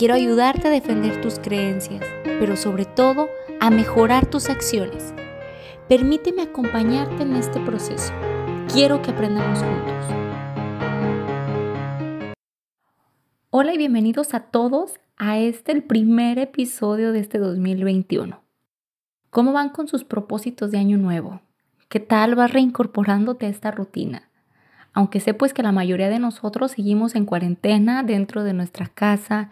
Quiero ayudarte a defender tus creencias, pero sobre todo a mejorar tus acciones. Permíteme acompañarte en este proceso. Quiero que aprendamos juntos. Hola y bienvenidos a todos a este el primer episodio de este 2021. ¿Cómo van con sus propósitos de año nuevo? ¿Qué tal vas reincorporándote a esta rutina? Aunque sé pues que la mayoría de nosotros seguimos en cuarentena dentro de nuestra casa,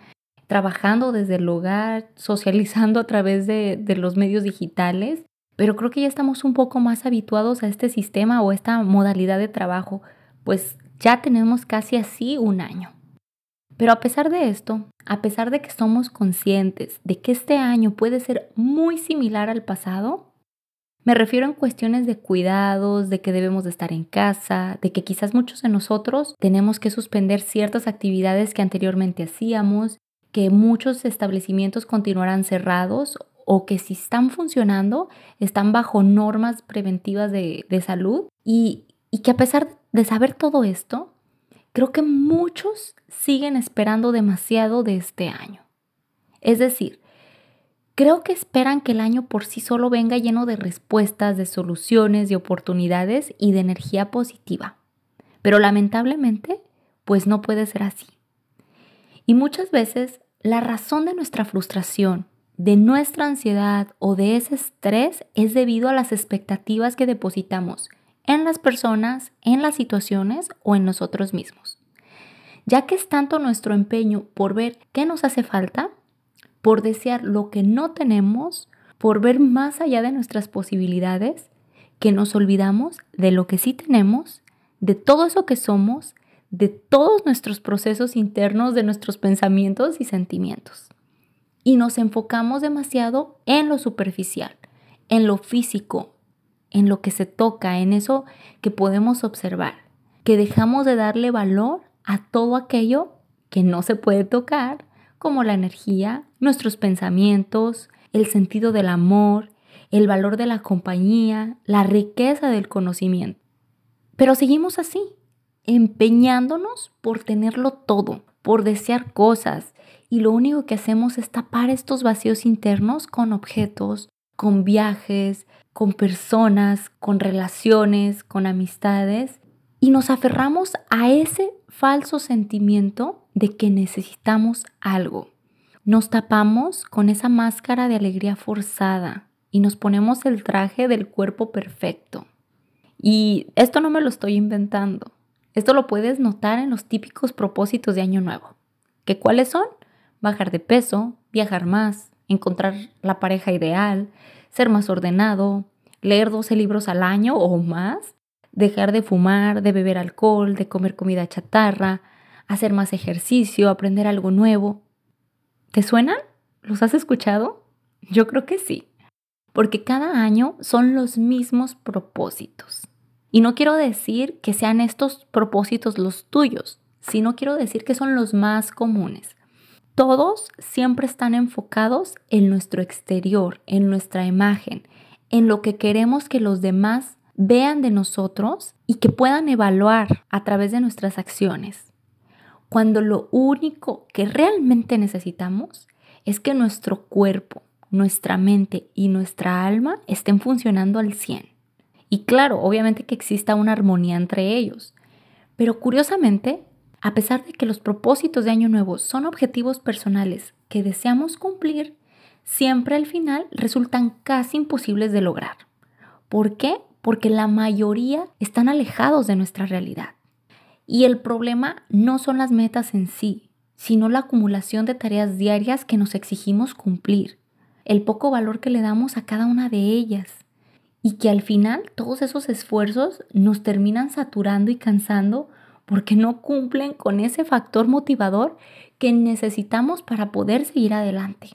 trabajando desde el hogar, socializando a través de, los medios digitales, pero creo que ya estamos un poco más habituados a este sistema o esta modalidad de trabajo, pues ya tenemos casi así un año. Pero a pesar de esto, a pesar de que somos conscientes de que este año puede ser muy similar al pasado, me refiero en cuestiones de cuidados, de que debemos de estar en casa, de que quizás muchos de nosotros tenemos que suspender ciertas actividades que anteriormente hacíamos, que muchos establecimientos continuarán cerrados o que si están funcionando están bajo normas preventivas de, salud y, y que a pesar de saber todo esto, creo que muchos siguen esperando demasiado de este año. Es decir, creo que esperan que el año por sí solo venga lleno de respuestas, de soluciones, de oportunidades y de energía positiva. Pero lamentablemente, pues no puede ser así. Y muchas veces la razón de nuestra frustración, de nuestra ansiedad o de ese estrés es debido a las expectativas que depositamos en las personas, en las situaciones o en nosotros mismos. Ya que es tanto nuestro empeño por ver qué nos hace falta, por desear lo que no tenemos, por ver más allá de nuestras posibilidades, que nos olvidamos de lo que sí tenemos, de todo eso que somos de todos nuestros procesos internos, de nuestros pensamientos y sentimientos. Y nos enfocamos demasiado en lo superficial, en lo físico, en lo que se toca, en eso que podemos observar, que dejamos de darle valor a todo aquello que no se puede tocar, como la energía, nuestros pensamientos, el sentido del amor, el valor de la compañía, la riqueza del conocimiento. Pero seguimos así, empeñándonos por tenerlo todo, por desear cosas, y lo único que hacemos es tapar estos vacíos internos con objetos, con viajes, con personas, con relaciones, con amistades, y nos aferramos a ese falso sentimiento de que necesitamos algo. Nos tapamos con esa máscara de alegría forzada y nos ponemos el traje del cuerpo perfecto. Y esto no me lo estoy inventando. Esto lo puedes notar en los típicos propósitos de Año Nuevo. ¿Qué cuáles son? Bajar de peso, viajar más, encontrar la pareja ideal, ser más ordenado, leer 12 libros al año o más, dejar de fumar, de beber alcohol, de comer comida chatarra, hacer más ejercicio, aprender algo nuevo. ¿Te suenan? ¿Los has escuchado? Yo creo que sí, porque cada año son los mismos propósitos. Y no quiero decir que sean estos propósitos los tuyos, sino quiero decir que son los más comunes. Todos siempre están enfocados en nuestro exterior, en nuestra imagen, en lo que queremos que los demás vean de nosotros y que puedan evaluar a través de nuestras acciones. Cuando lo único que realmente necesitamos es que nuestro cuerpo, nuestra mente y nuestra alma estén funcionando al 100. Y claro, obviamente que exista una armonía entre ellos. Pero curiosamente, a pesar de que los propósitos de Año Nuevo son objetivos personales que deseamos cumplir, siempre al final resultan casi imposibles de lograr. ¿Por qué? Porque la mayoría están alejados de nuestra realidad. Y el problema no son las metas en sí, sino la acumulación de tareas diarias que nos exigimos cumplir, el poco valor que le damos a cada una de ellas y que al final todos esos esfuerzos nos terminan saturando y cansando porque no cumplen con ese factor motivador que necesitamos para poder seguir adelante.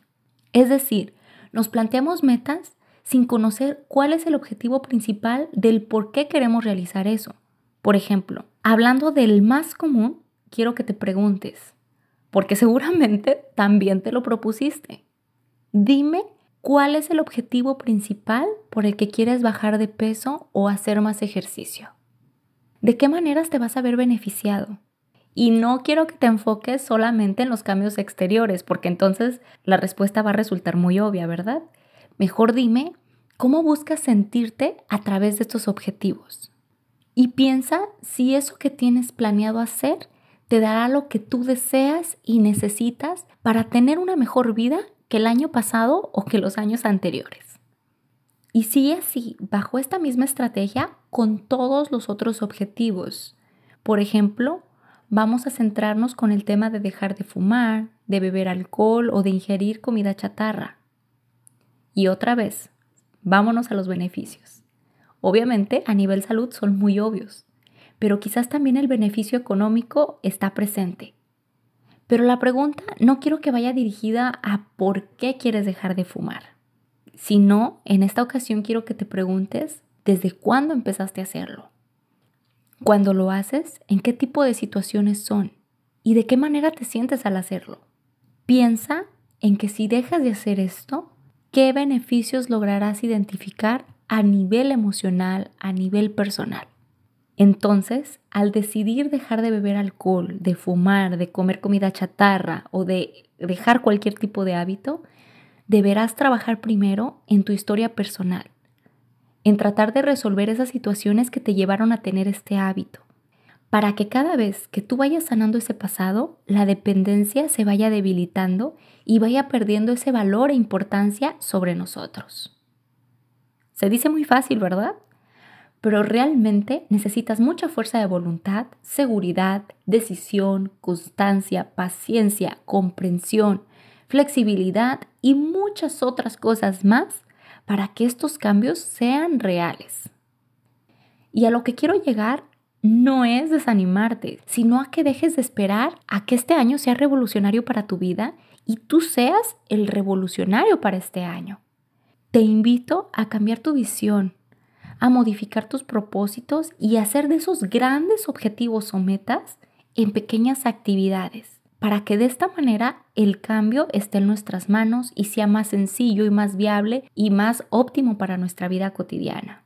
Es decir, nos planteamos metas sin conocer cuál es el objetivo principal del por qué queremos realizar eso. Por ejemplo, hablando del más común, quiero que te preguntes, porque seguramente también te lo propusiste. Dime cuál es el objetivo principal por el que quieres bajar de peso o hacer más ejercicio. ¿De qué maneras te vas a ver beneficiado? Y no quiero que te enfoques solamente en los cambios exteriores, porque entonces la respuesta va a resultar muy obvia, ¿verdad? Mejor dime cómo buscas sentirte a través de estos objetivos. Y piensa si eso que tienes planeado hacer te dará lo que tú deseas y necesitas para tener una mejor vida el año pasado o que los años anteriores. Y sigue así, bajo esta misma estrategia, con todos los otros objetivos. Por ejemplo, vamos a centrarnos con el tema de dejar de fumar, de beber alcohol o de ingerir comida chatarra. Y otra vez, vámonos a los beneficios. Obviamente, a nivel salud son muy obvios, pero quizás también el beneficio económico está presente. Pero la pregunta no quiero que vaya dirigida a por qué quieres dejar de fumar, sino en esta ocasión quiero que te preguntes desde cuándo empezaste a hacerlo. Cuando lo haces, ¿en qué tipo de situaciones son? ¿Y de qué manera te sientes al hacerlo? Piensa en que si dejas de hacer esto, ¿qué beneficios lograrás identificar a nivel emocional, a nivel personal? Entonces, al decidir dejar de beber alcohol, de fumar, de comer comida chatarra o de dejar cualquier tipo de hábito, deberás trabajar primero en tu historia personal en tratar de resolver esas situaciones que te llevaron a tener este hábito, para que cada vez que tú vayas sanando ese pasado, la dependencia se vaya debilitando y vaya perdiendo ese valor e importancia sobre nosotros. Se dice muy fácil, ¿verdad? Pero realmente necesitas mucha fuerza de voluntad, seguridad, decisión, constancia, paciencia, comprensión, flexibilidad y muchas otras cosas más para que estos cambios sean reales. Y a lo que quiero llegar no es desanimarte, sino a que dejes de esperar a que este año sea revolucionario para tu vida y tú seas el revolucionario para este año. Te invito a cambiar tu visión, a modificar tus propósitos y hacer de esos grandes objetivos o metas en pequeñas actividades para que de esta manera el cambio esté en nuestras manos y sea más sencillo y más viable y más óptimo para nuestra vida cotidiana.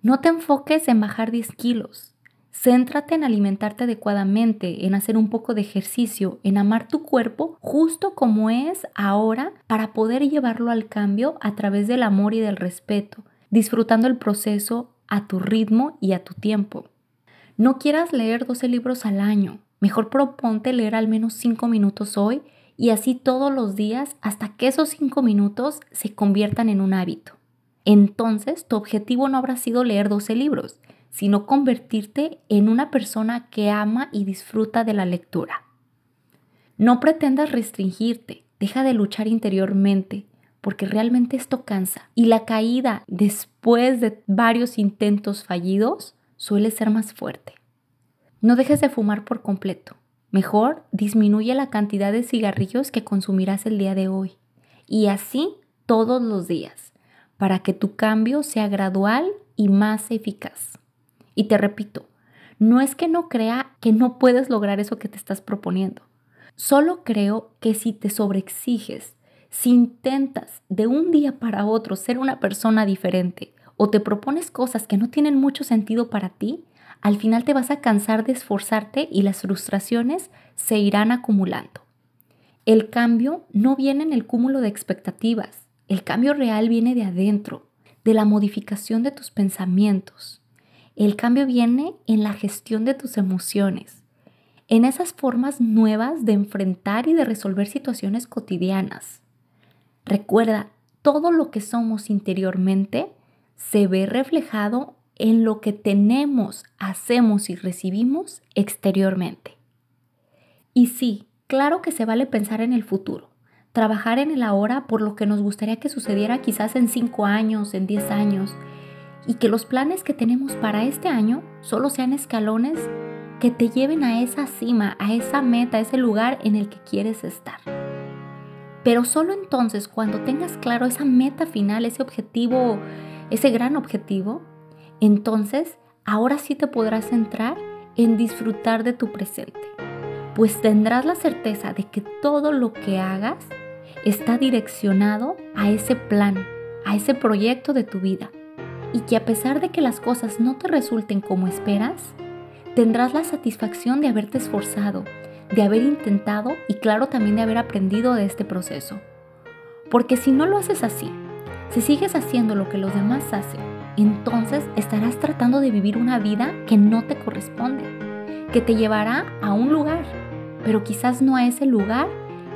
No te enfoques en bajar 10 kilos. Céntrate en alimentarte adecuadamente, en hacer un poco de ejercicio, en amar tu cuerpo justo como es ahora para poder llevarlo al cambio a través del amor y del respeto, disfrutando el proceso a tu ritmo y a tu tiempo. No quieras leer 12 libros al año, Mejor proponte leer al menos 5 minutos hoy y así todos los días hasta que esos 5 minutos se conviertan en un hábito. Entonces, tu objetivo no habrá sido leer 12 libros, sino convertirte en una persona que ama y disfruta de la lectura. No pretendas restringirte, deja de luchar interiormente, porque realmente esto cansa. Y la caída después de varios intentos fallidos suele ser más fuerte. No dejes de fumar por completo. Mejor disminuye la cantidad de cigarrillos que consumirás el día de hoy. Y así todos los días, para que tu cambio sea gradual y más eficaz. Y te repito, no es que no crea que no puedes lograr eso que te estás proponiendo. Solo creo que si te sobreexiges, si intentas de un día para otro ser una persona diferente o te propones cosas que no tienen mucho sentido para ti, al final te vas a cansar de esforzarte y las frustraciones se irán acumulando. El cambio no viene en el cúmulo de expectativas, el cambio real viene de adentro, de la modificación de tus pensamientos. El cambio viene en la gestión de tus emociones, en esas formas nuevas de enfrentar y de resolver situaciones cotidianas. Recuerda, todo lo que somos interiormente se ve reflejado en lo que tenemos, hacemos y recibimos exteriormente. Y sí, claro que se vale pensar en el futuro, trabajar en el ahora por lo que nos gustaría que sucediera quizás en 5 años, en 10 años, y que los planes que tenemos para este año solo sean escalones que te lleven a esa cima, a esa meta, a ese lugar en el que quieres estar. Pero solo entonces, cuando tengas claro esa meta final, ese objetivo, ese gran objetivo, entonces ahora sí te podrás centrar en disfrutar de tu presente, pues tendrás la certeza de que todo lo que hagas está direccionado a ese plan, a ese proyecto de tu vida, y que a pesar de que las cosas no te resulten como esperas, tendrás la satisfacción de haberte esforzado, de haber intentado y claro también de haber aprendido de este proceso. Porque si no lo haces así, si sigues haciendo lo que los demás hacen, entonces estarás tratando de vivir una vida que no te corresponde, que te llevará a un lugar, pero quizás no a ese lugar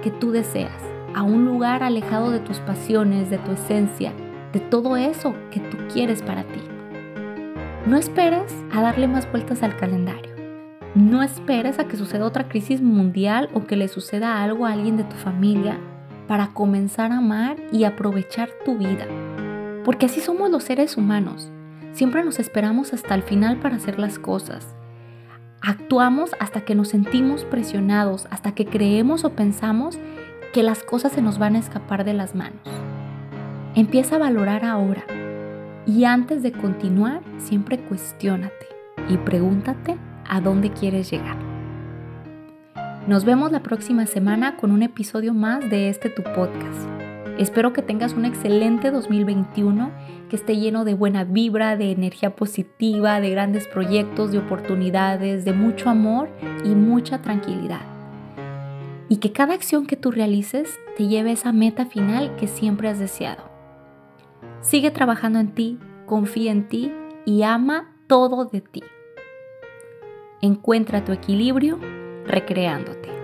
que tú deseas, a un lugar alejado de tus pasiones, de tu esencia, de todo eso que tú quieres para ti. No esperes a darle más vueltas al calendario. No esperes a que suceda otra crisis mundial o que le suceda algo a alguien de tu familia para comenzar a amar y aprovechar tu vida. Porque así somos los seres humanos. Siempre nos esperamos hasta el final para hacer las cosas. Actuamos hasta que nos sentimos presionados, hasta que creemos o pensamos que las cosas se nos van a escapar de las manos. Empieza a valorar ahora y antes de continuar siempre cuestiónate y pregúntate a dónde quieres llegar. Nos vemos la próxima semana con un episodio más de este tu podcast. Espero que tengas un excelente 2021, que esté lleno de buena vibra, de energía positiva, de grandes proyectos, de oportunidades, de mucho amor y mucha tranquilidad. Y que cada acción que tú realices te lleve a esa meta final que siempre has deseado. Sigue trabajando en ti, confía en ti y ama todo de ti. Encuentra tu equilibrio recreándote.